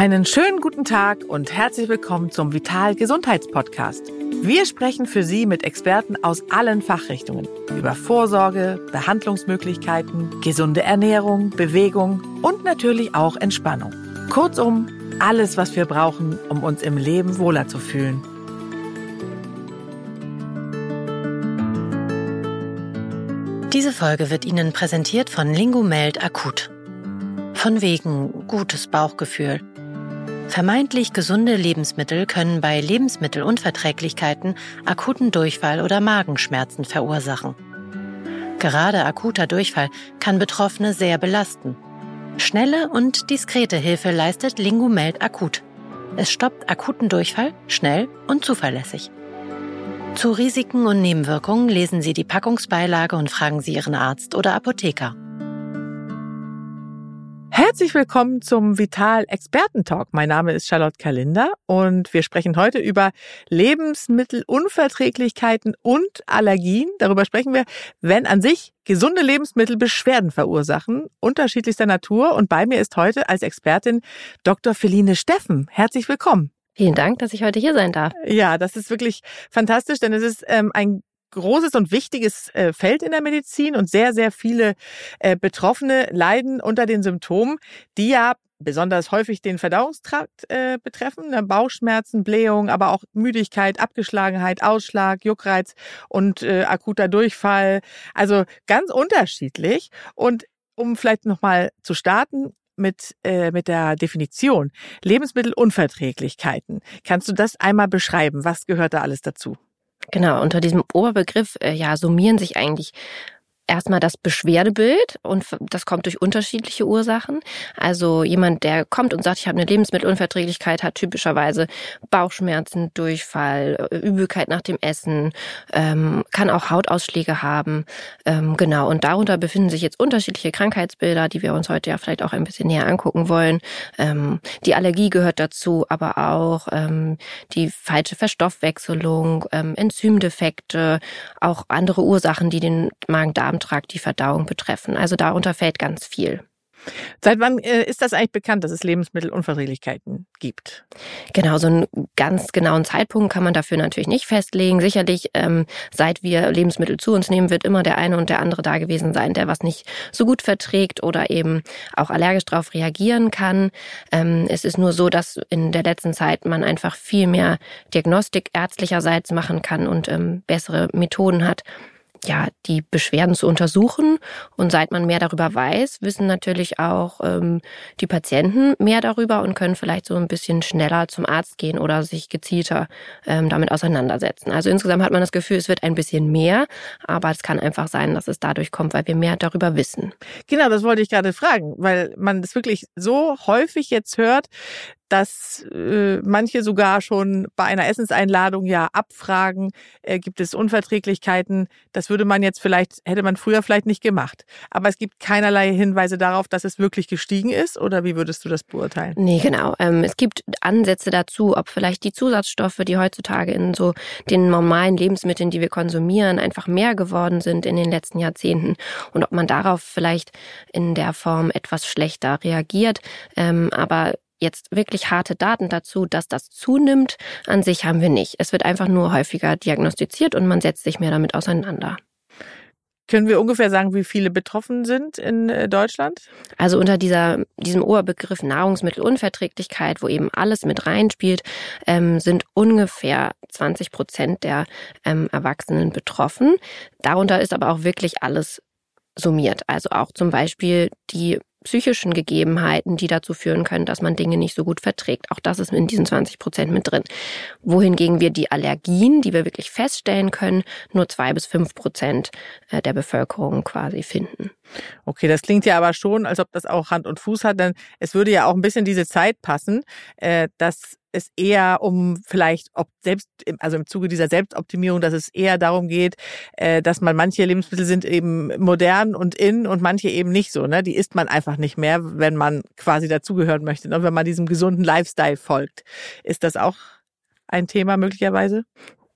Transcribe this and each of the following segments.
Einen schönen guten Tag und herzlich willkommen zum Vital Gesundheitspodcast. Wir sprechen für Sie mit Experten aus allen Fachrichtungen über Vorsorge, Behandlungsmöglichkeiten, gesunde Ernährung, Bewegung und natürlich auch Entspannung. Kurzum, alles, was wir brauchen, um uns im Leben wohler zu fühlen. Diese Folge wird Ihnen präsentiert von Lingomeld Akut. Von wegen gutes Bauchgefühl. Vermeintlich gesunde Lebensmittel können bei Lebensmittelunverträglichkeiten akuten Durchfall oder Magenschmerzen verursachen. Gerade akuter Durchfall kann Betroffene sehr belasten. Schnelle und diskrete Hilfe leistet Lingomeld Akut. Es stoppt akuten Durchfall schnell und zuverlässig. Zu Risiken und Nebenwirkungen lesen Sie die Packungsbeilage und fragen Sie Ihren Arzt oder Apotheker. Herzlich willkommen zum Vital Experten Talk. Mein Name ist Charlotte Kalinder und wir sprechen heute über Lebensmittelunverträglichkeiten und Allergien. Darüber sprechen wir, wenn an sich gesunde Lebensmittel Beschwerden verursachen, unterschiedlichster Natur. Und bei mir ist heute als Expertin Dr. Feline Steffen. Herzlich willkommen. Vielen Dank, dass ich heute hier sein darf. Ja, das ist wirklich fantastisch, denn es ist ähm, ein großes und wichtiges äh, Feld in der Medizin und sehr, sehr viele äh, Betroffene leiden unter den Symptomen, die ja besonders häufig den Verdauungstrakt äh, betreffen, ne? Bauchschmerzen, Blähung, aber auch Müdigkeit, Abgeschlagenheit, Ausschlag, Juckreiz und äh, akuter Durchfall. Also ganz unterschiedlich. Und um vielleicht nochmal zu starten, mit, äh, mit der Definition Lebensmittelunverträglichkeiten. Kannst du das einmal beschreiben? Was gehört da alles dazu? Genau, unter diesem Oberbegriff äh, ja summieren sich eigentlich erstmal das Beschwerdebild und das kommt durch unterschiedliche Ursachen. Also jemand, der kommt und sagt, ich habe eine Lebensmittelunverträglichkeit, hat typischerweise Bauchschmerzen, Durchfall, äh, Übelkeit nach dem Essen, ähm, kann auch Hautausschläge haben. Ähm, genau, und darunter befinden sich jetzt unterschiedliche Krankheitsbilder, die wir uns heute ja vielleicht auch ein bisschen näher angucken wollen. Ähm, die Allergie gehört dazu, aber auch ähm, die falsche Verstoffwechselung, ähm, Enzymdefekte, auch andere Ursachen, die den Magen-Darm Darmtrakt, die Verdauung betreffen. Also darunter fällt ganz viel. Seit wann äh, ist das eigentlich bekannt, dass es Lebensmittelunverträglichkeiten gibt? Genau, so einen ganz genauen Zeitpunkt kann man dafür natürlich nicht festlegen. Sicherlich, ähm, seit wir Lebensmittel zu uns nehmen, wird immer der eine und der andere da gewesen sein, der was nicht so gut verträgt oder eben auch allergisch darauf reagieren kann. Ähm, es ist nur so, dass in der letzten Zeit man einfach viel mehr Diagnostik ärztlicherseits machen kann und ähm, bessere Methoden hat, ja, die Beschwerden zu untersuchen. Und seit man mehr darüber weiß, wissen natürlich auch ähm, die Patienten mehr darüber und können vielleicht so ein bisschen schneller zum Arzt gehen oder sich gezielter ähm, damit auseinandersetzen. Also insgesamt hat man das Gefühl, es wird ein bisschen mehr, aber es kann einfach sein, dass es dadurch kommt, weil wir mehr darüber wissen. Genau, das wollte ich gerade fragen, weil man das wirklich so häufig jetzt hört, dass äh, manche sogar schon bei einer Essenseinladung ja abfragen, äh, gibt es Unverträglichkeiten. Das würde man jetzt vielleicht, hätte man früher vielleicht nicht gemacht. Aber es gibt keinerlei Hinweise darauf, dass es wirklich gestiegen ist. Oder wie würdest du das beurteilen? Nee, genau. Ähm, es gibt Ansätze dazu, ob vielleicht die Zusatzstoffe, die heutzutage in so den normalen Lebensmitteln, die wir konsumieren, einfach mehr geworden sind in den letzten Jahrzehnten und ob man darauf vielleicht in der Form etwas schlechter reagiert. Ähm, aber jetzt wirklich harte Daten dazu, dass das zunimmt, an sich haben wir nicht. Es wird einfach nur häufiger diagnostiziert und man setzt sich mehr damit auseinander. Können wir ungefähr sagen, wie viele betroffen sind in äh, Deutschland? Also unter dieser, diesem Oberbegriff Nahrungsmittelunverträglichkeit, wo eben alles mit reinspielt, ähm, sind ungefähr 20 Prozent der ähm, Erwachsenen betroffen. Darunter ist aber auch wirklich alles summiert. Also auch zum Beispiel die psychischen Gegebenheiten, die dazu führen können, dass man Dinge nicht so gut verträgt. Auch das ist in diesen 20 Prozent mit drin. Wohingegen wir die Allergien, die wir wirklich feststellen können, nur zwei bis fünf Prozent äh, der Bevölkerung quasi finden. Okay, das klingt ja aber schon, als ob das auch Hand und Fuß hat, denn es würde ja auch ein bisschen diese Zeit passen, äh, dass es eher um vielleicht ob selbst, also im Zuge dieser Selbstoptimierung, dass es eher darum geht, äh, dass man manche Lebensmittel sind eben modern und in und manche eben nicht so. Ne? Die isst man einfach nicht mehr, wenn man quasi dazugehören möchte, ne? wenn man diesem gesunden Lifestyle folgt. Ist das auch ein Thema möglicherweise?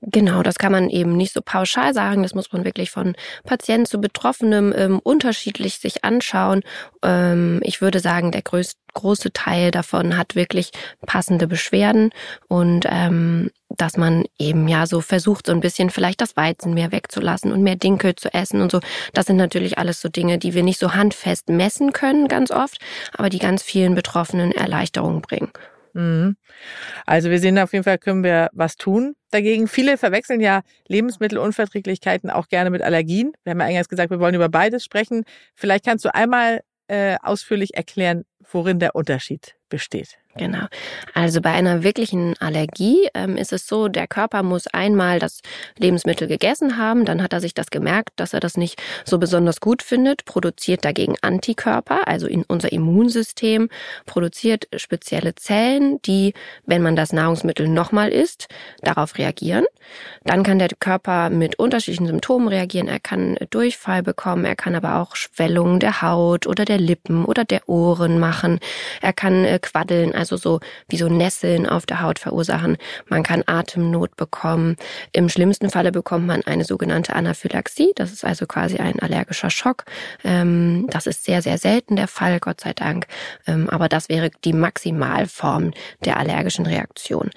Genau, das kann man eben nicht so pauschal sagen. Das muss man wirklich von Patient zu Betroffenem ähm, unterschiedlich sich anschauen. Ähm, ich würde sagen, der größte große Teil davon hat wirklich passende Beschwerden und ähm, dass man eben ja so versucht, so ein bisschen vielleicht das Weizen mehr wegzulassen und mehr Dinkel zu essen und so. Das sind natürlich alles so Dinge, die wir nicht so handfest messen können ganz oft, aber die ganz vielen Betroffenen Erleichterung bringen. Mhm. Also wir sehen auf jeden Fall, können wir was tun dagegen. Viele verwechseln ja Lebensmittelunverträglichkeiten auch gerne mit Allergien. Wir haben ja eingangs gesagt, wir wollen über beides sprechen. Vielleicht kannst du einmal äh, ausführlich erklären, worin der Unterschied besteht. Genau. Also bei einer wirklichen Allergie ähm, ist es so, der Körper muss einmal das Lebensmittel gegessen haben, dann hat er sich das gemerkt, dass er das nicht so besonders gut findet, produziert dagegen Antikörper, also in unser Immunsystem produziert spezielle Zellen, die, wenn man das Nahrungsmittel nochmal isst, darauf reagieren. Dann kann der Körper mit unterschiedlichen Symptomen reagieren. Er kann Durchfall bekommen, er kann aber auch Schwellungen der Haut oder der Lippen oder der Ohren machen. Er kann äh, quaddeln, also so wie so Nesseln auf der Haut verursachen. Man kann Atemnot bekommen. Im schlimmsten Falle bekommt man eine sogenannte Anaphylaxie. Das ist also quasi ein allergischer Schock. Ähm, das ist sehr, sehr selten der Fall, Gott sei Dank. Ähm, aber das wäre die Maximalform der allergischen Reaktion.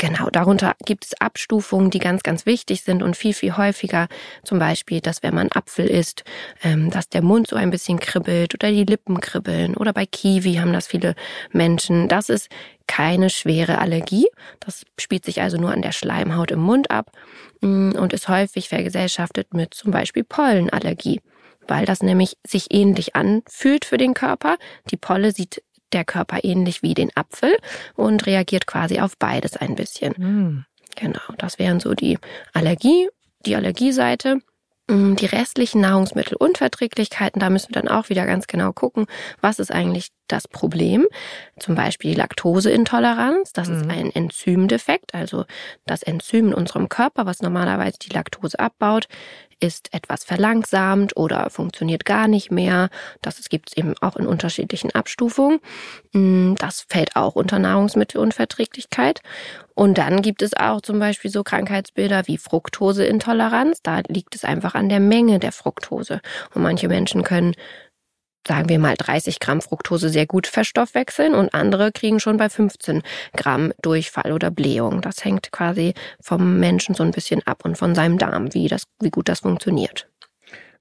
Genau, darunter gibt es Abstufungen, die ganz, ganz wichtig sind und viel, viel häufiger. Zum Beispiel, dass wenn man Apfel isst, ähm, dass der Mund so ein bisschen kribbelt oder die Lippen kribbeln oder bei Kiwi haben das viele Menschen. Das ist keine schwere Allergie. Das spielt sich also nur an der Schleimhaut im Mund ab mm, und ist häufig vergesellschaftet mit zum Beispiel Pollenallergie weil das nämlich sich ähnlich anfühlt für den Körper. Die Polle sieht der Körper ähnlich wie den Apfel und reagiert quasi auf beides ein bisschen. Mhm. Genau, das wären so die Allergie, die Allergieseite. Mm, die restlichen Nahrungsmittelunverträglichkeiten, da müssen wir dann auch wieder ganz genau gucken, was ist eigentlich das Problem. Zum Beispiel Laktoseintoleranz, das mhm. ist ein Enzymdefekt, also das Enzym in unserem Körper, was normalerweise die Laktose abbaut, ist etwas verlangsamt oder funktioniert gar nicht mehr. Das gibt es eben auch in unterschiedlichen Abstufungen. Mm, das fällt auch unter Nahrungsmittelunverträglichkeit. Und dann gibt es auch zum Beispiel so Krankheitsbilder wie Fructoseintoleranz. Da liegt es einfach an der Menge der Fructose. Und manche Menschen können sagen wir mal 30 Gramm Fructose sehr gut verstoffwechseln und andere kriegen schon bei 15 Gramm Durchfall oder Blähung. Das hängt quasi vom Menschen so ein bisschen ab und von seinem Darm, wie das, wie gut das funktioniert.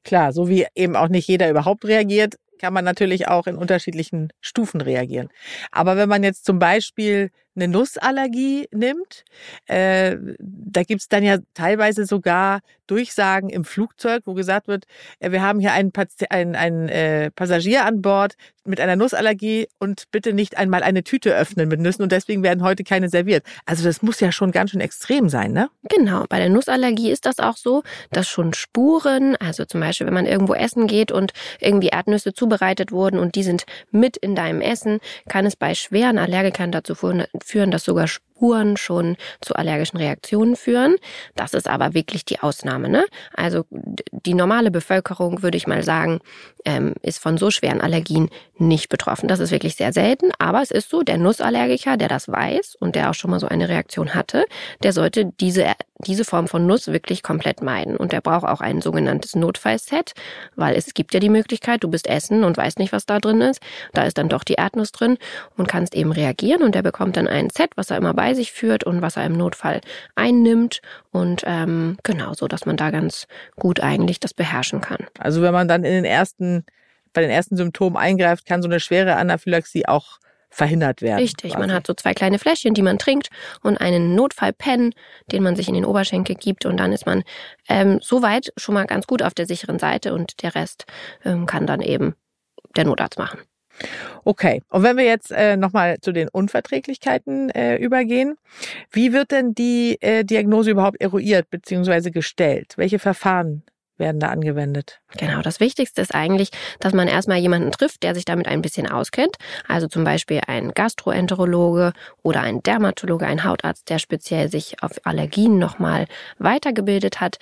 Klar, so wie eben auch nicht jeder überhaupt reagiert, kann man natürlich auch in unterschiedlichen Stufen reagieren. Aber wenn man jetzt zum Beispiel eine Nussallergie nimmt, äh, da gibt's dann ja teilweise sogar Durchsagen im Flugzeug, wo gesagt wird, äh, wir haben hier einen, einen, einen äh, Passagier an Bord mit einer Nussallergie und bitte nicht einmal eine Tüte öffnen mit Nüssen und deswegen werden heute keine serviert. Also das muss ja schon ganz schön extrem sein, ne? Genau, bei der Nussallergie ist das auch so, dass schon Spuren, also zum Beispiel, wenn man irgendwo essen geht und irgendwie Erdnüsse zubereitet wurden und die sind mit in deinem Essen, kann es bei schweren Allergikern dazu führen, dass sogar Spuren schon zu allergischen Reaktionen führen. Das ist aber wirklich die Ausnahme. Ne? Also die normale Bevölkerung, würde ich mal sagen, ähm, ist von so schweren Allergien nicht betroffen. Das ist wirklich sehr selten, aber es ist so, der Nussallergiker, der das weiß und der auch schon mal so eine Reaktion hatte, der sollte diese, diese Form von Nuss wirklich komplett meiden. Und der braucht auch ein sogenanntes Notfallset, weil es gibt ja die Möglichkeit, du bist essen und weißt nicht, was da drin ist. Da ist dann doch die Erdnuss drin und kannst eben reagieren und der bekommt dann ein Set, was er immer bei bei sich führt und was er im Notfall einnimmt. Und ähm, genau so, dass man da ganz gut eigentlich das beherrschen kann. Also wenn man dann in den ersten, bei den ersten Symptomen eingreift, kann so eine schwere Anaphylaxie auch verhindert werden. Richtig, quasi. man hat so zwei kleine Fläschchen, die man trinkt und einen Notfallpen, den man sich in den Oberschenkel gibt und dann ist man ähm, soweit schon mal ganz gut auf der sicheren Seite und der Rest ähm, kann dann eben der Notarzt machen. Okay, und wenn wir jetzt äh, nochmal zu den Unverträglichkeiten äh, übergehen, wie wird denn die äh, Diagnose überhaupt eruiert bzw. gestellt? Welche Verfahren werden da angewendet? Genau, das Wichtigste ist eigentlich, dass man erstmal jemanden trifft, der sich damit ein bisschen auskennt. Also zum Beispiel ein Gastroenterologe oder ein Dermatologe, ein Hautarzt, der speziell sich auf Allergien nochmal weitergebildet hat.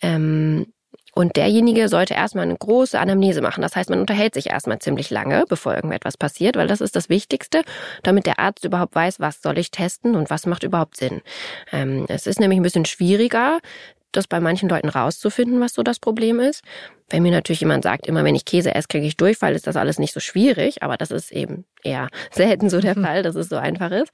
Ähm, Und derjenige sollte erstmal eine große Anamnese machen. Das heißt, man unterhält sich erstmal ziemlich lange, bevor irgendetwas passiert, weil das ist das Wichtigste, damit der Arzt überhaupt weiß, was soll ich testen und was macht überhaupt Sinn. Ähm, es ist nämlich ein bisschen schwieriger, das bei manchen Leuten rauszufinden, was so das Problem ist. Wenn mir natürlich jemand sagt, immer wenn ich Käse esse, kriege ich Durchfall, ist das alles nicht so schwierig, aber das ist eben eher selten so der Fall, dass es so einfach ist.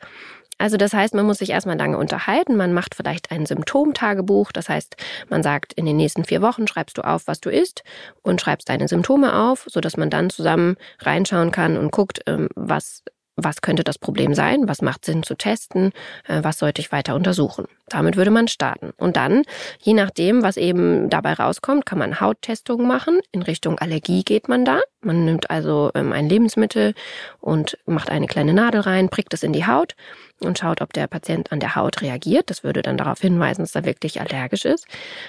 Also das heißt, man muss sich erstmal lange unterhalten. Man macht vielleicht ein Symptomtagebuch. Das heißt, man sagt, in den nächsten vier Wochen schreibst du auf, was du isst und schreibst deine Symptome auf, sodass man dann zusammen reinschauen kann und guckt, ähm, was was könnte das Problem sein, was macht Sinn zu testen, äh, was sollte ich weiter untersuchen. Damit würde man starten. Und dann, je nachdem, was eben dabei rauskommt, kann man Hauttestungen machen. In Richtung Allergie geht man da. Man nimmt also ähm, ein Lebensmittel und macht eine kleine Nadel rein, prickt es in die Haut und schaut, ob der Patient an der Haut reagiert. Das würde dann darauf hinweisen, dass er wirklich allergisch ist.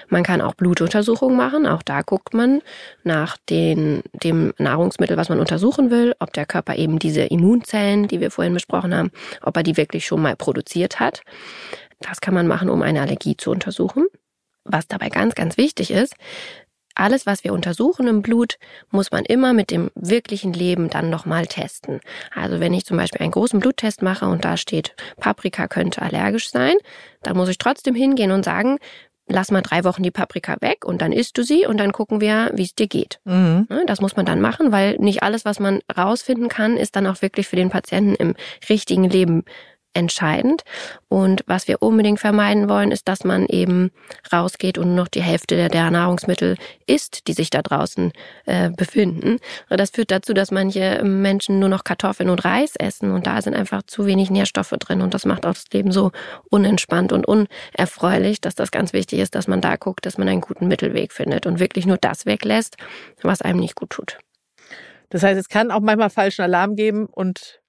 Man kann auch Blutuntersuchungen machen. Auch da guckt man nach den, dem Nahrungsmittel, was man untersuchen will, ob der Körper eben diese Immunzellen, die wir vorhin besprochen haben, ob er die wirklich schon mal produziert hat. Das kann man machen, um eine Allergie zu untersuchen. Was dabei ganz, ganz wichtig ist, alles, was wir untersuchen im Blut, muss man immer mit dem wirklichen Leben dann nochmal testen. Also wenn ich zum Beispiel einen großen Bluttest mache und da steht, Paprika könnte allergisch sein, dann muss ich trotzdem hingehen und sagen, lass mal drei Wochen die Paprika weg und dann isst du sie und dann gucken wir, wie es dir geht. Mhm. Das muss man dann machen, weil nicht alles, was man rausfinden kann, ist dann auch wirklich für den Patienten im richtigen Leben entscheidend. Und was wir unbedingt vermeiden wollen, ist, dass man eben rausgeht und nur noch die Hälfte der, der Nahrungsmittel isst, die sich da draußen äh, befinden. Das führt dazu, dass manche Menschen nur noch Kartoffeln und Reis essen und da sind einfach zu wenig Nährstoffe drin und das macht auch das Leben so unentspannt und unerfreulich, dass das ganz wichtig ist, dass man da guckt, dass man einen guten Mittelweg findet und wirklich nur das weglässt, was einem nicht gut tut. Das heißt, es kann auch manchmal falschen Alarm geben und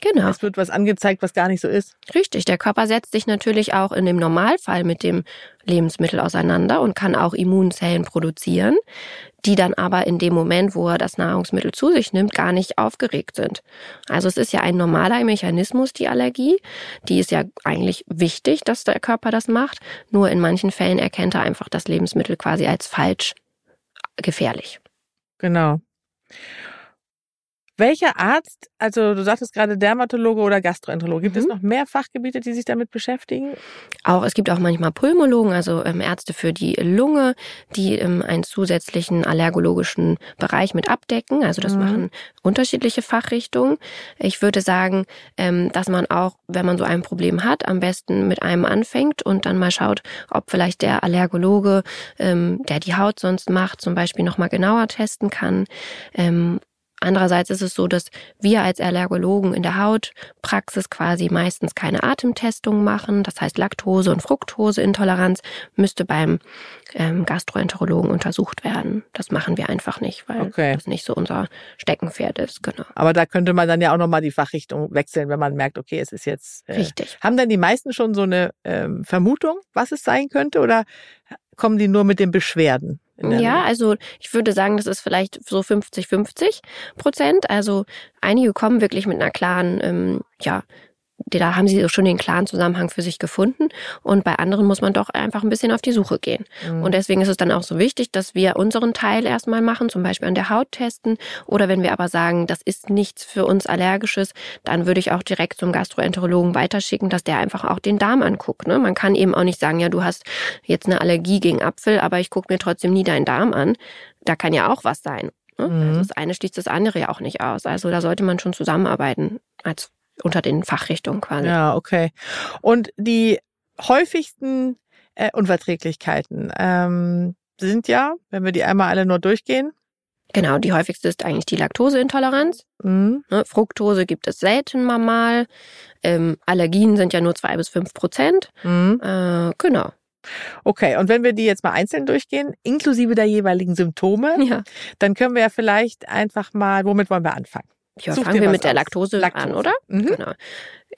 Genau. Es wird was angezeigt, was gar nicht so ist. Richtig. Der Körper setzt sich natürlich auch in dem Normalfall mit dem Lebensmittel auseinander und kann auch Immunzellen produzieren, die dann aber in dem Moment, wo er das Nahrungsmittel zu sich nimmt, gar nicht aufgeregt sind. Also es ist ja ein normaler Mechanismus, die Allergie. Die ist ja eigentlich wichtig, dass der Körper das macht. Nur in manchen Fällen erkennt er einfach das Lebensmittel quasi als falsch gefährlich. Genau. Welcher Arzt, also du sagtest gerade Dermatologe oder Gastroenterologe, gibt mhm. es noch mehr Fachgebiete, die sich damit beschäftigen? Auch, es gibt auch manchmal Pulmologen, also ähm, Ärzte für die Lunge, die ähm, einen zusätzlichen allergologischen Bereich mit abdecken. Also das mhm. machen unterschiedliche Fachrichtungen. Ich würde sagen, ähm, dass man auch, wenn man so ein Problem hat, am besten mit einem anfängt und dann mal schaut, ob vielleicht der Allergologe, ähm, der die Haut sonst macht, zum Beispiel nochmal genauer testen kann. Andererseits ist es so, dass wir als Allergologen in der Hautpraxis quasi meistens keine Atemtestungen machen. Das heißt, Laktose- und Fructoseintoleranz müsste beim ähm, Gastroenterologen untersucht werden. Das machen wir einfach nicht, weil okay. das nicht so unser Steckenpferd ist. Genau. Aber da könnte man dann ja auch nochmal die Fachrichtung wechseln, wenn man merkt, okay, es ist jetzt. Äh, Richtig. Haben denn die meisten schon so eine ähm, Vermutung, was es sein könnte, oder kommen die nur mit den Beschwerden? Ja, also ich würde sagen, das ist vielleicht so 50-50 Prozent. Also einige kommen wirklich mit einer klaren, ähm, ja, da haben sie schon den klaren Zusammenhang für sich gefunden. Und bei anderen muss man doch einfach ein bisschen auf die Suche gehen. Mhm. Und deswegen ist es dann auch so wichtig, dass wir unseren Teil erstmal machen, zum Beispiel an der Haut testen. Oder wenn wir aber sagen, das ist nichts für uns Allergisches, dann würde ich auch direkt zum Gastroenterologen weiterschicken, dass der einfach auch den Darm anguckt. Ne? Man kann eben auch nicht sagen, ja, du hast jetzt eine Allergie gegen Apfel, aber ich gucke mir trotzdem nie deinen Darm an. Da kann ja auch was sein. Ne? Mhm. Also das eine schließt das andere ja auch nicht aus. Also da sollte man schon zusammenarbeiten als unter den Fachrichtungen quasi. Ja, okay. Und die häufigsten äh, Unverträglichkeiten ähm, sind ja, wenn wir die einmal alle nur durchgehen. Genau, die häufigste ist eigentlich die Laktoseintoleranz. Mhm. Ne, Fructose gibt es selten mal. Ähm, Allergien sind ja nur zwei bis fünf Prozent. Mhm. Äh, genau. Okay, und wenn wir die jetzt mal einzeln durchgehen, inklusive der jeweiligen Symptome, ja. dann können wir ja vielleicht einfach mal, womit wollen wir anfangen? Ja, Such fangen wir mit der Laktose, Laktose, an, oder? Mhm. Genau.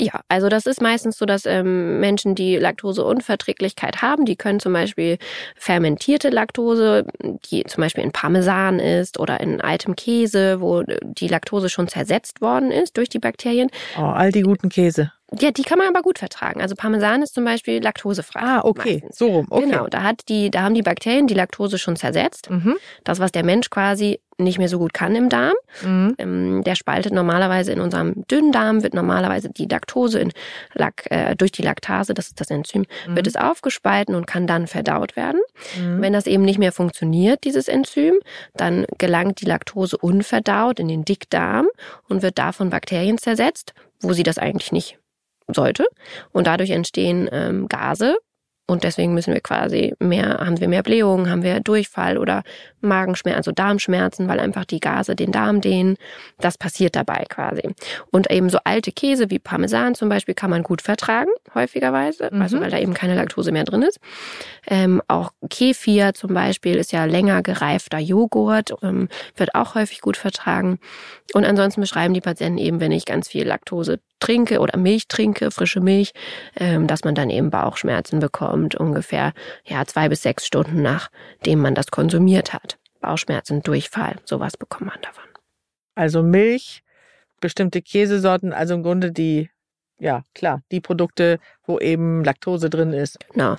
Ja, also das ist meistens so, dass ähm, Menschen, die Laktoseunverträglichkeit haben, die können zum Beispiel fermentierte Laktose, die zum Beispiel in Parmesan ist oder in altem Käse, wo die Laktose schon zersetzt worden ist durch die Bakterien. Oh, all die guten Käse. Ja, die kann man aber gut vertragen. Also Parmesan ist zum Beispiel laktosefrei. Ah, okay. meistens. So rum. Okay. Genau, da hat die, da haben die Bakterien die Laktose schon zersetzt. Mhm. Das, was der Mensch quasi nicht mehr so gut kann im Darm. Mhm. Ähm, der spaltet normalerweise in unserem Dünndarm, wird normalerweise die Laktose in äh, durch die Laktase, das ist das Enzym, Mhm. wird es aufgespalten und kann dann verdaut werden. Mhm. Wenn das eben nicht mehr funktioniert, dieses Enzym, dann gelangt die Laktose unverdaut in den Dickdarm und wird da von Bakterien zersetzt, wo sie das eigentlich nicht sollte. Und dadurch entstehen ähm, Gase. Und deswegen müssen wir quasi mehr, haben wir mehr Blähungen, haben wir Durchfall oder Magenschmerzen, also Darmschmerzen, weil einfach die Gase den Darm dehnen. Das passiert dabei quasi. Und eben so alte Käse wie Parmesan zum Beispiel kann man gut vertragen, häufigerweise, Mhm. also weil da eben keine Laktose mehr drin ist. Ähm, auch Kefir zum Beispiel ist ja länger gereifter Joghurt, ähm, wird auch häufig gut vertragen. Und ansonsten beschreiben die Patienten eben, wenn ich ganz viel Laktose trinke oder Milch trinke, frische Milch, ähm, dass man dann eben Bauchschmerzen bekommt, ungefähr ja zwei bis sechs Stunden nachdem man das konsumiert hat. Bauchschmerzen, Durchfall, sowas bekommt man davon. Also Milch, bestimmte Käsesorten, also im Grunde die, ja klar, die Produkte, wo eben Laktose drin ist. Genau.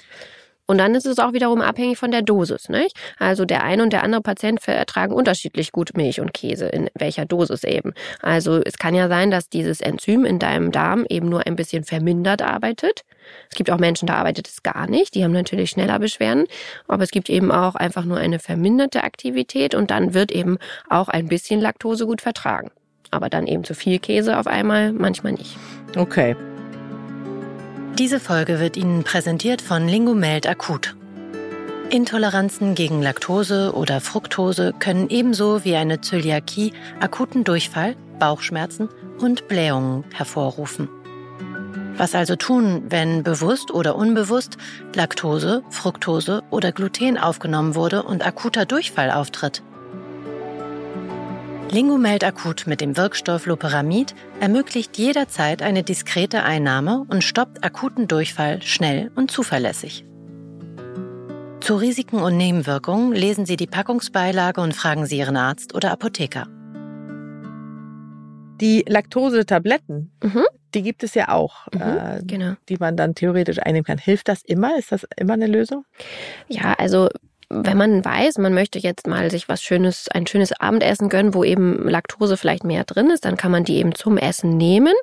Und dann ist es auch wiederum abhängig von der Dosis. Nicht? Also der eine und der andere Patient vertragen unterschiedlich gut Milch und Käse, in welcher Dosis eben. Also es kann ja sein, dass dieses Enzym in deinem Darm eben nur ein bisschen vermindert arbeitet. Es gibt auch Menschen, da arbeitet es gar nicht. Die haben natürlich schneller Beschwerden. Aber es gibt eben auch einfach nur eine verminderte Aktivität und dann wird eben auch ein bisschen Laktose gut vertragen. Aber dann eben zu viel Käse auf einmal, manchmal nicht. Okay. Diese Folge wird Ihnen präsentiert von Lingomeld Akut. Intoleranzen gegen Laktose oder Fructose können ebenso wie eine Zöliakie akuten Durchfall, Bauchschmerzen und Blähungen hervorrufen. Was also tun, wenn bewusst oder unbewusst Laktose, Fructose oder Gluten aufgenommen wurde und akuter Durchfall auftritt? Lingomeld Akut mit dem Wirkstoff Loperamid ermöglicht jederzeit eine diskrete Einnahme und stoppt akuten Durchfall schnell und zuverlässig. Zu Risiken und Nebenwirkungen lesen Sie die Packungsbeilage und fragen Sie Ihren Arzt oder Apotheker. Die Laktosetabletten, Mhm. die gibt es ja auch, Mhm, äh, Genau. die man dann theoretisch einnehmen kann. Hilft das immer? Ist das immer eine Lösung? Ja, also wenn man weiß, man möchte jetzt mal sich was Schönes, ein schönes Abendessen gönnen, wo eben Laktose vielleicht mehr drin ist, dann kann man die eben zum Essen nehmen.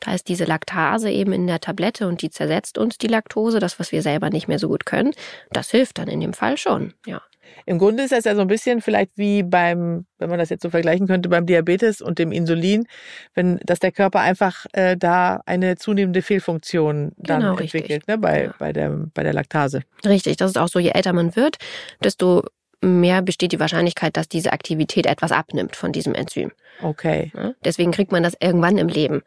Da ist diese Laktase eben in der Tablette und die zersetzt uns die Laktose, das, was wir selber nicht mehr so gut können. Das hilft dann in dem Fall schon, ja. Im Grunde ist das ja so ein bisschen vielleicht wie beim, wenn man das jetzt so vergleichen könnte, beim Diabetes und dem Insulin, wenn, dass der Körper einfach äh, da eine zunehmende Fehlfunktion dann Genau, entwickelt, ne, bei, Ja. bei, der, bei der Laktase. Richtig, das ist auch so, je älter man wird, desto mehr besteht die Wahrscheinlichkeit, dass diese Aktivität etwas abnimmt von diesem Enzym. Okay. Ne? Deswegen kriegt man das irgendwann im Leben.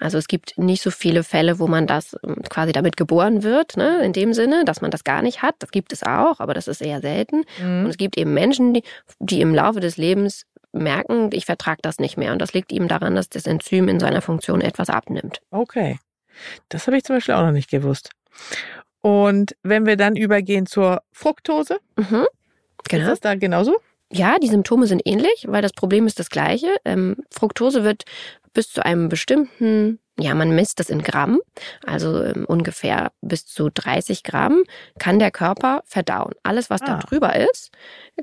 Also es gibt nicht so viele Fälle, wo man das ähm, quasi damit geboren wird, ne? in dem Sinne, dass man das gar nicht hat. Das gibt es auch, aber das ist eher selten. Und Mhm. es gibt eben Menschen, die, die im Laufe des Lebens merken, ich vertrage das nicht mehr. Und das liegt eben daran, dass das Enzym in seiner Funktion etwas abnimmt. Okay. Das habe ich zum Beispiel auch noch nicht gewusst. Und wenn wir dann übergehen zur Fructose, Mhm. ist Genau. das da genauso? Ja, die Symptome sind ähnlich, weil das Problem ist das gleiche. Ähm, Fructose wird bis zu einem bestimmten, ja, man misst das in Gramm, also ähm, ungefähr bis zu 30 Gramm, kann der Körper verdauen. Alles, was da Ah. drüber ist,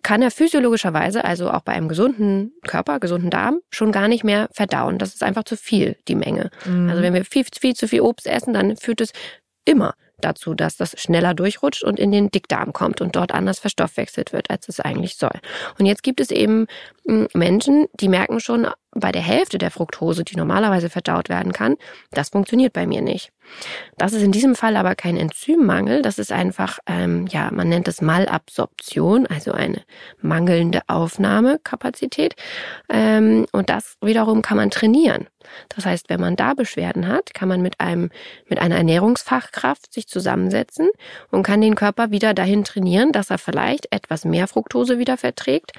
kann er physiologischerweise, also auch bei einem gesunden Körper, gesunden Darm, schon gar nicht mehr verdauen. Das ist einfach zu viel, die Menge. Mhm. Also wenn wir viel, viel zu viel Obst essen, dann führt es immer dazu, dass das schneller durchrutscht und in den Dickdarm kommt und dort anders verstoffwechselt wird, als es eigentlich soll. Und jetzt gibt es eben mh, Menschen, die merken schon bei der Hälfte der Fructose, die normalerweise verdaut werden kann, das funktioniert bei mir nicht. Das ist in diesem Fall aber kein Enzymmangel, das ist einfach, ähm, ja, man nennt es Malabsorption, also eine mangelnde Aufnahmekapazität. Ähm, und das wiederum kann man trainieren. Das heißt, wenn man da Beschwerden hat, kann man mit einem, mit einer Ernährungsfachkraft sich zusammensetzen und kann den Körper wieder dahin trainieren, dass er vielleicht etwas mehr Fructose wieder verträgt.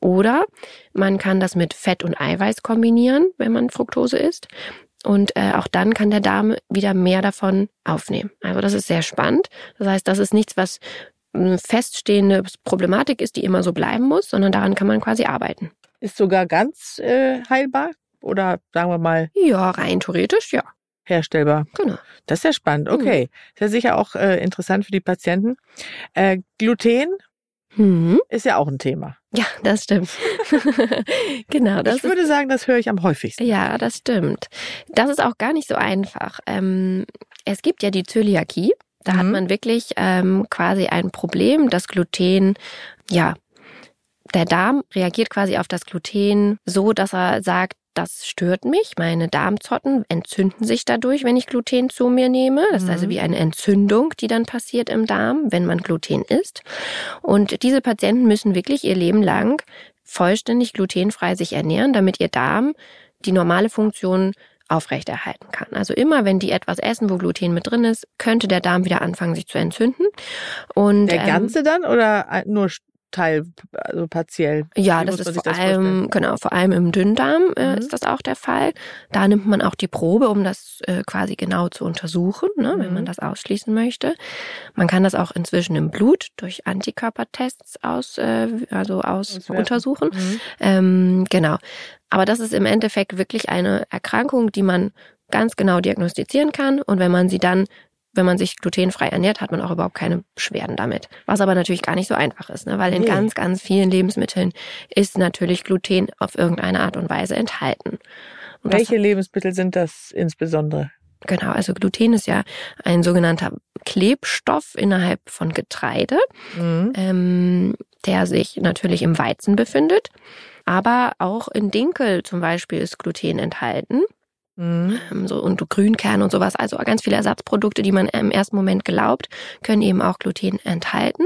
Oder man kann das mit Fett und Eiweiß kombinieren, wenn man Fructose isst. Und äh, auch dann kann der Darm wieder mehr davon aufnehmen. Also das ist sehr spannend. Das heißt, das ist nichts, was eine feststehende Problematik ist, die immer so bleiben muss, sondern daran kann man quasi arbeiten. Ist sogar ganz äh, heilbar? Oder sagen wir mal, Ja, rein theoretisch, ja. herstellbar. Genau. Das ist ja spannend. Okay. Ist ja sicher auch äh, interessant für die Patienten. Äh, Gluten Mhm. ist ja auch ein Thema. Ja, das stimmt. genau, das ich würde sagen, das höre ich am häufigsten. Ja, das stimmt. Das ist auch gar nicht so einfach. Ähm, es gibt ja die Zöliakie. Da hat Mhm. man wirklich ähm, quasi ein Problem, das Gluten, ja, der Darm reagiert quasi auf das Gluten so, dass er sagt, das stört mich. Meine Darmzotten entzünden sich dadurch, wenn ich Gluten zu mir nehme. Das ist also Mhm. wie eine Entzündung, die dann passiert im Darm, wenn man Gluten isst. Und diese Patienten müssen wirklich ihr Leben lang vollständig glutenfrei sich ernähren, damit ihr Darm die normale Funktion aufrechterhalten kann. Also immer, wenn die etwas essen, wo Gluten mit drin ist, könnte der Darm wieder anfangen, sich zu entzünden. Und Der ähm, ganze dann oder nur Teil, also partiell? ja, Wie das ist vor das allem, vorstellen? genau, vor allem im Dünndarm äh, Mhm. ist das auch der Fall. Da nimmt man auch die Probe, um das äh, quasi genau zu untersuchen, ne, wenn Mhm. man das ausschließen möchte. Man kann das auch inzwischen im Blut durch Antikörpertests aus, äh, also aus Auswerten. untersuchen. Mhm. Ähm, genau. Aber das ist im Endeffekt wirklich eine Erkrankung, die man ganz genau diagnostizieren kann. Und wenn man sie dann, wenn man sich glutenfrei ernährt, hat man auch überhaupt keine Beschwerden damit. Was aber natürlich gar nicht so einfach ist, ne? weil in Nee. ganz, ganz vielen Lebensmitteln ist natürlich Gluten auf irgendeine Art und Weise enthalten. Und das- Welche Lebensmittel sind das insbesondere? Genau, also Gluten ist ja ein sogenannter Klebstoff innerhalb von Getreide, Mhm. ähm, der sich natürlich im Weizen befindet. Aber auch in Dinkel zum Beispiel ist Gluten enthalten. Mhm. Ähm, so, und Grünkerne und sowas. Also ganz viele Ersatzprodukte, die man im ersten Moment glaubt, können eben auch Gluten enthalten.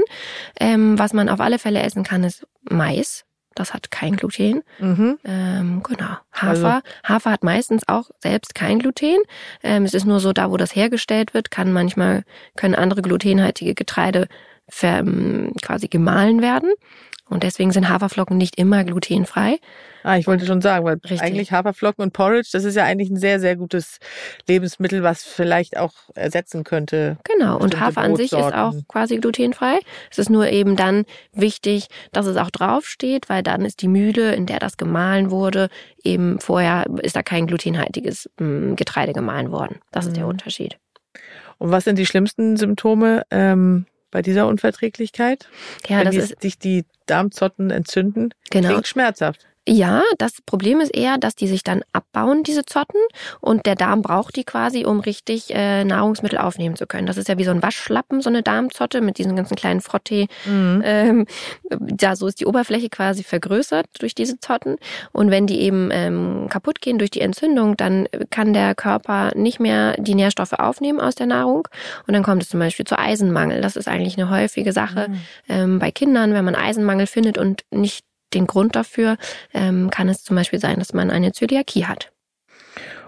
Ähm, was man auf alle Fälle essen kann, ist Mais. Das hat kein Gluten. Mhm. Ähm, genau. Also- Hafer. Hafer hat meistens auch selbst kein Gluten. Ähm, es ist nur so, da wo das hergestellt wird, kann manchmal, können andere glutenhaltige Getreide ähm, quasi gemahlen werden. Und deswegen sind Haferflocken nicht immer glutenfrei. Ah, ich wollte schon sagen, weil Richtig. eigentlich Haferflocken und Porridge, das ist ja eigentlich ein sehr, sehr gutes Lebensmittel, was vielleicht auch ersetzen könnte. Genau, und Hafer an sich ist auch quasi glutenfrei. Es ist nur eben dann wichtig, dass es auch draufsteht, weil dann ist die Mühle, in der das gemahlen wurde, eben vorher ist da kein glutenhaltiges mm, Getreide gemahlen worden. Das ist der Mhm. Unterschied. Und was sind die schlimmsten Symptome ähm, bei dieser Unverträglichkeit? Ja, Wenn das die, ist sich die Darmzotten entzünden, genau. klingt schmerzhaft. Ja, das Problem ist eher, dass die sich dann abbauen, diese Zotten, und der Darm braucht die quasi, um richtig äh, Nahrungsmittel aufnehmen zu können. Das ist ja wie so ein Waschlappen, so eine Darmzotte mit diesen ganzen kleinen Frottee. Mhm. Ähm, ja, so ist die Oberfläche quasi vergrößert durch diese Zotten. Und wenn die eben ähm, kaputt gehen durch die Entzündung, dann kann der Körper nicht mehr die Nährstoffe aufnehmen aus der Nahrung. Und dann kommt es zum Beispiel zu Eisenmangel. Das ist eigentlich eine häufige Sache Mhm. ähm, bei Kindern, wenn man Eisenmangel findet und nicht den Grund dafür, ähm, kann es zum Beispiel sein, dass man eine Zöliakie hat.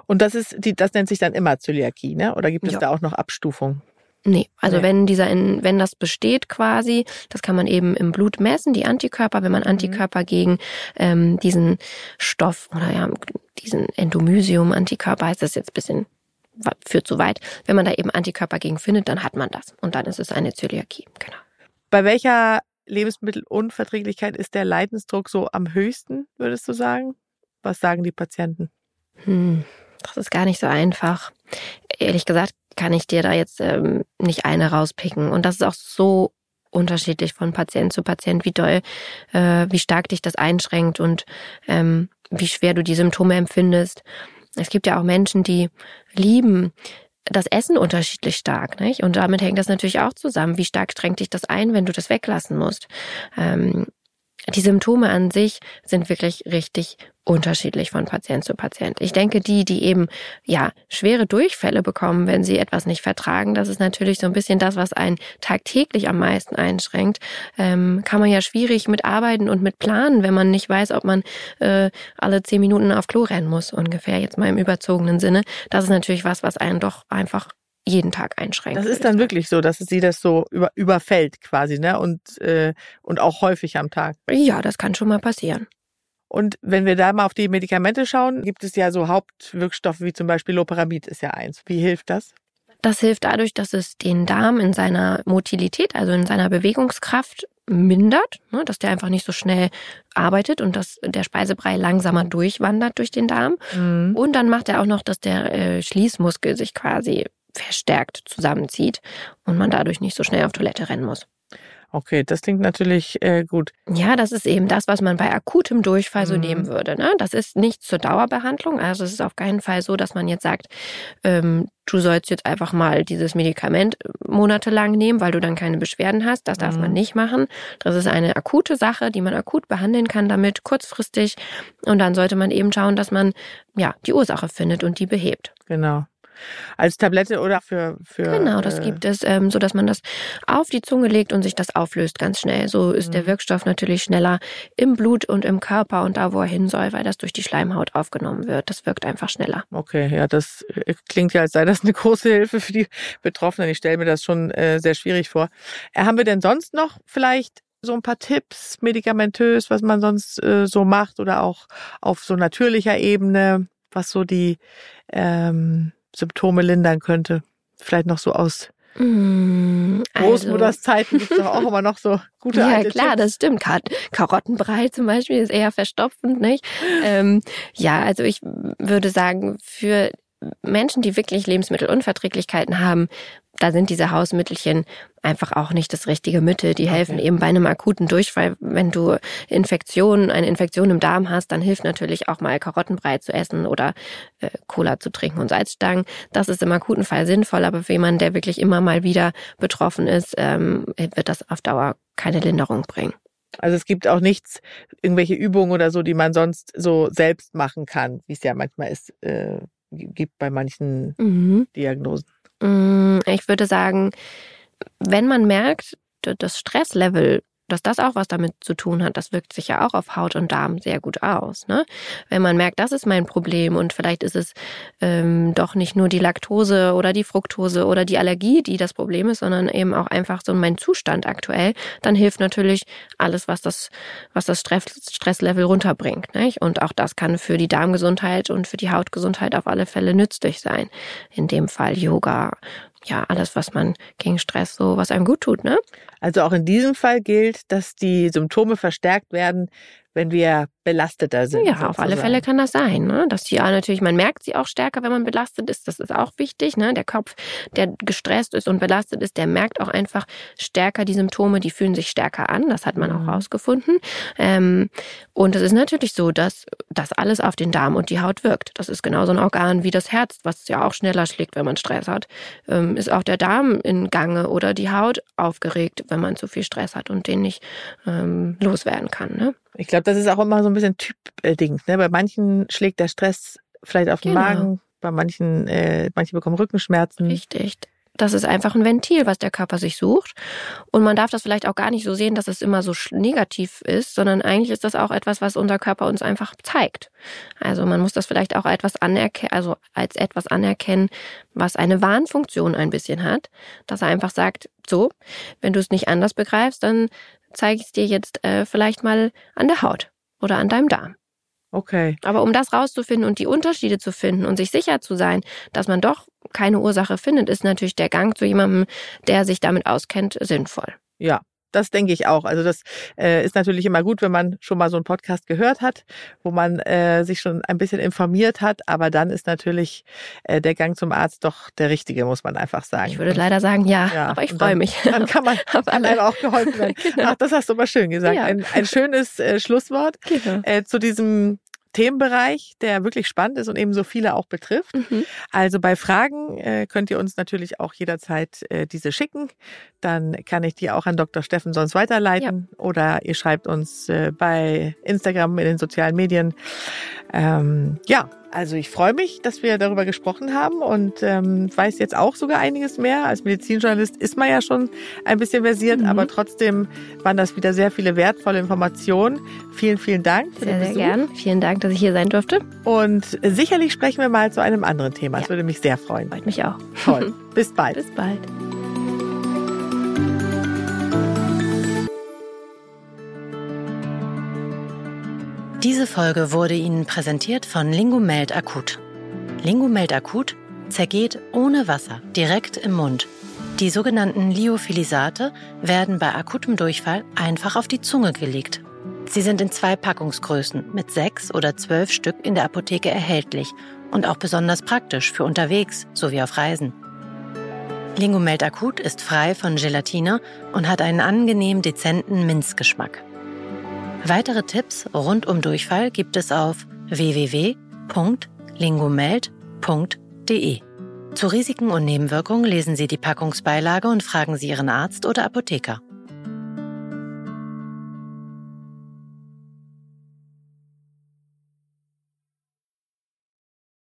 Und das ist die, das nennt sich dann immer Zöliakie, ne? Oder gibt es Ja. da auch noch Abstufungen? Nee, also Nee. wenn dieser, in, wenn das besteht quasi, das kann man eben im Blut messen, die Antikörper, wenn man Antikörper gegen ähm, diesen Stoff oder ja, diesen Endomysium-Antikörper heißt das jetzt ein bisschen, führt zu weit. Wenn man da eben Antikörper gegen findet, dann hat man das. Und dann ist es eine Zöliakie, genau. Bei welcher Lebensmittelunverträglichkeit ist der Leidensdruck so am höchsten, würdest du sagen? Was sagen die Patienten? Hm, das ist gar nicht so einfach. Ehrlich gesagt kann ich dir da jetzt ähm, nicht eine rauspicken. Und das ist auch so unterschiedlich von Patient zu Patient, wie doll, äh, wie stark dich das einschränkt und ähm, wie schwer du die Symptome empfindest. Es gibt ja auch Menschen, die lieben das Essen unterschiedlich stark, nicht? Und damit hängt das natürlich auch zusammen. Wie stark schränkt dich das ein, wenn du das weglassen musst? Ähm, die Symptome an sich sind wirklich richtig unterschiedlich von Patient zu Patient. Ich denke, die, die eben ja schwere Durchfälle bekommen, wenn sie etwas nicht vertragen, das ist natürlich so ein bisschen das, was einen tagtäglich am meisten einschränkt. Ähm, kann man ja schwierig mit arbeiten und mit planen, wenn man nicht weiß, ob man äh, alle zehn Minuten auf Klo rennen muss, ungefähr jetzt mal im überzogenen Sinne. Das ist natürlich was, was einen doch einfach jeden Tag einschränkt. Das ist dann wirklich so, dass sie das so über, überfällt quasi, ne? Und, äh, und auch häufig am Tag. Ja, das kann schon mal passieren. Und wenn wir da mal auf die Medikamente schauen, gibt es ja so Hauptwirkstoffe wie zum Beispiel Loperamid ist ja eins. Wie hilft das? Das hilft dadurch, dass es den Darm in seiner Motilität, also in seiner Bewegungskraft, mindert, ne, dass der einfach nicht so schnell arbeitet und dass der Speisebrei langsamer durchwandert durch den Darm. Mhm. Und dann macht er auch noch, dass der äh, Schließmuskel sich quasi verstärkt zusammenzieht und man dadurch nicht so schnell auf Toilette rennen muss. Okay, das klingt natürlich äh, gut. Ja, das ist eben das, was man bei akutem Durchfall so mhm. nehmen würde. Ne? Das ist nicht zur Dauerbehandlung. Also es ist auf keinen Fall so, dass man jetzt sagt, ähm, du sollst jetzt einfach mal dieses Medikament monatelang nehmen, weil du dann keine Beschwerden hast. Das darf mhm. man nicht machen. Das ist eine akute Sache, die man akut behandeln kann damit, kurzfristig. Und dann sollte man eben schauen, dass man ja die Ursache findet und die behebt. Genau als Tablette oder für für genau das äh, gibt es ähm, so dass man das auf die Zunge legt und sich das auflöst ganz schnell. So ist mhm. der Wirkstoff natürlich schneller im Blut und im Körper und da wo er hin soll weil das durch die Schleimhaut aufgenommen wird. Das wirkt einfach schneller. Okay ja das äh, klingt ja als sei das eine große Hilfe für die Betroffenen. Ich stelle mir das schon äh, sehr schwierig vor. Äh, haben wir denn sonst noch vielleicht so ein paar Tipps medikamentös, was man sonst äh, so macht oder auch auf so natürlicher Ebene, was so die ähm, Symptome lindern könnte. Vielleicht noch so aus mm, also, Großmutters Zeiten gibt es doch auch immer noch so gute Ja, klar, Tipps. das stimmt. Karottenbrei zum Beispiel ist eher verstopfend, nicht? ähm, ja, also ich würde sagen, für Menschen, die wirklich Lebensmittelunverträglichkeiten haben, da sind diese Hausmittelchen einfach auch nicht das richtige Mittel. Die okay. helfen eben bei einem akuten Durchfall. Wenn du Infektionen, eine Infektion im Darm hast, dann hilft natürlich auch mal Karottenbrei zu essen oder äh, Cola zu trinken und Salzstangen. Das ist im akuten Fall sinnvoll, aber für jemanden, der wirklich immer mal wieder betroffen ist, ähm, wird das auf Dauer keine Linderung bringen. Also es gibt auch nichts, irgendwelche Übungen oder so, die man sonst so selbst machen kann, wie es ja manchmal ist, äh, gibt bei manchen mhm. Diagnosen. Mm, ich würde sagen, wenn man merkt, das Stresslevel dass das auch was damit zu tun hat, das wirkt sich ja auch auf Haut und Darm sehr gut aus. Ne? Wenn man merkt, das ist mein Problem und vielleicht ist es ähm, doch nicht nur die Laktose oder die Fructose oder die Allergie, die das Problem ist, sondern eben auch einfach so mein Zustand aktuell, dann hilft natürlich alles, was das, was das Stress, Stresslevel runterbringt. Nicht? Und auch das kann für die Darmgesundheit und für die Hautgesundheit auf alle Fälle nützlich sein. In dem Fall Yoga, ja, alles, was man gegen Stress so, was einem gut tut, ne? Also auch in diesem Fall gilt, dass die Symptome verstärkt werden, wenn wir belasteter sind. Ja, sozusagen. auf alle Fälle kann das sein. Ne? Dass die natürlich, man merkt sie auch stärker, wenn man belastet ist. Das ist auch wichtig. Ne? Der Kopf, der gestresst ist und belastet ist, der merkt auch einfach stärker die Symptome, die fühlen sich stärker an. Das hat man mhm. auch rausgefunden. Ähm, und es ist natürlich so, dass das alles auf den Darm und die Haut wirkt. Das ist genauso ein Organ wie das Herz, was ja auch schneller schlägt, wenn man Stress hat. Ähm, ist auch der Darm in Gange oder die Haut aufgeregt, wenn man zu viel Stress hat und den nicht ähm, loswerden kann. Ne? Ich glaube, das ist auch immer so ein bisschen Typ-Ding. Ne? Bei manchen schlägt der Stress vielleicht auf den genau. Magen, bei manchen, äh, manche bekommen Rückenschmerzen. Richtig. Das ist einfach ein Ventil, was der Körper sich sucht. Und man darf das vielleicht auch gar nicht so sehen, dass es immer so negativ ist, sondern eigentlich ist das auch etwas, was unser Körper uns einfach zeigt. Also man muss das vielleicht auch etwas anerkennen, also als etwas anerkennen, was eine Warnfunktion ein bisschen hat, dass er einfach sagt, so, wenn du es nicht anders begreifst, dann zeige ich es dir jetzt äh, vielleicht mal an der Haut oder an deinem Darm. Okay. Aber um das rauszufinden und die Unterschiede zu finden und sich sicher zu sein, dass man doch keine Ursache findet, ist natürlich der Gang zu jemandem, der sich damit auskennt, sinnvoll. Ja, das denke ich auch. Also das äh, ist natürlich immer gut, wenn man schon mal so einen Podcast gehört hat, wo man äh, sich schon ein bisschen informiert hat. Aber dann ist natürlich äh, der Gang zum Arzt doch der richtige, muss man einfach sagen. Ich würde leider sagen, ja. ja. Aber ich freue mich. Dann kann man kann einem auch geholfen werden. genau. Ach, das hast du aber schön gesagt. Ja. Ein, ein schönes äh, Schlusswort genau. äh, zu diesem Themenbereich, der wirklich spannend ist und eben so viele auch betrifft. Mhm. Also bei Fragen äh, könnt ihr uns natürlich auch jederzeit äh, diese schicken. Dann kann ich die auch an Dr. Steffen sonst weiterleiten ja. oder ihr schreibt uns äh, bei Instagram in den sozialen Medien. Ähm, ja, also ich freue mich, dass wir darüber gesprochen haben und ähm, weiß jetzt auch sogar einiges mehr. Als Medizinjournalist ist man ja schon ein bisschen versiert, mhm. aber trotzdem waren das wieder sehr viele wertvolle Informationen. Vielen, vielen Dank. Für sehr, den sehr gern. Vielen Dank, dass ich hier sein durfte. Und sicherlich sprechen wir mal zu einem anderen Thema. Das ja. würde mich sehr freuen. Freut mich auch. Toll. Bis bald. Bis bald. Diese Folge wurde Ihnen präsentiert von Lingomeld Akut. Lingomeld Akut zergeht ohne Wasser direkt im Mund Die sogenannten Lyophilisate werden bei akutem Durchfall einfach auf die Zunge gelegt. Sie sind in zwei Packungsgrößen mit sechs oder zwölf Stück in der Apotheke erhältlich und auch besonders praktisch für unterwegs sowie auf Reisen. Lingomelt Akut ist frei von Gelatine und hat einen angenehm dezenten Minzgeschmack. Weitere Tipps rund um Durchfall gibt es auf www.lingomelt.de. Zu Risiken und Nebenwirkungen lesen Sie die Packungsbeilage und fragen Sie Ihren Arzt oder Apotheker.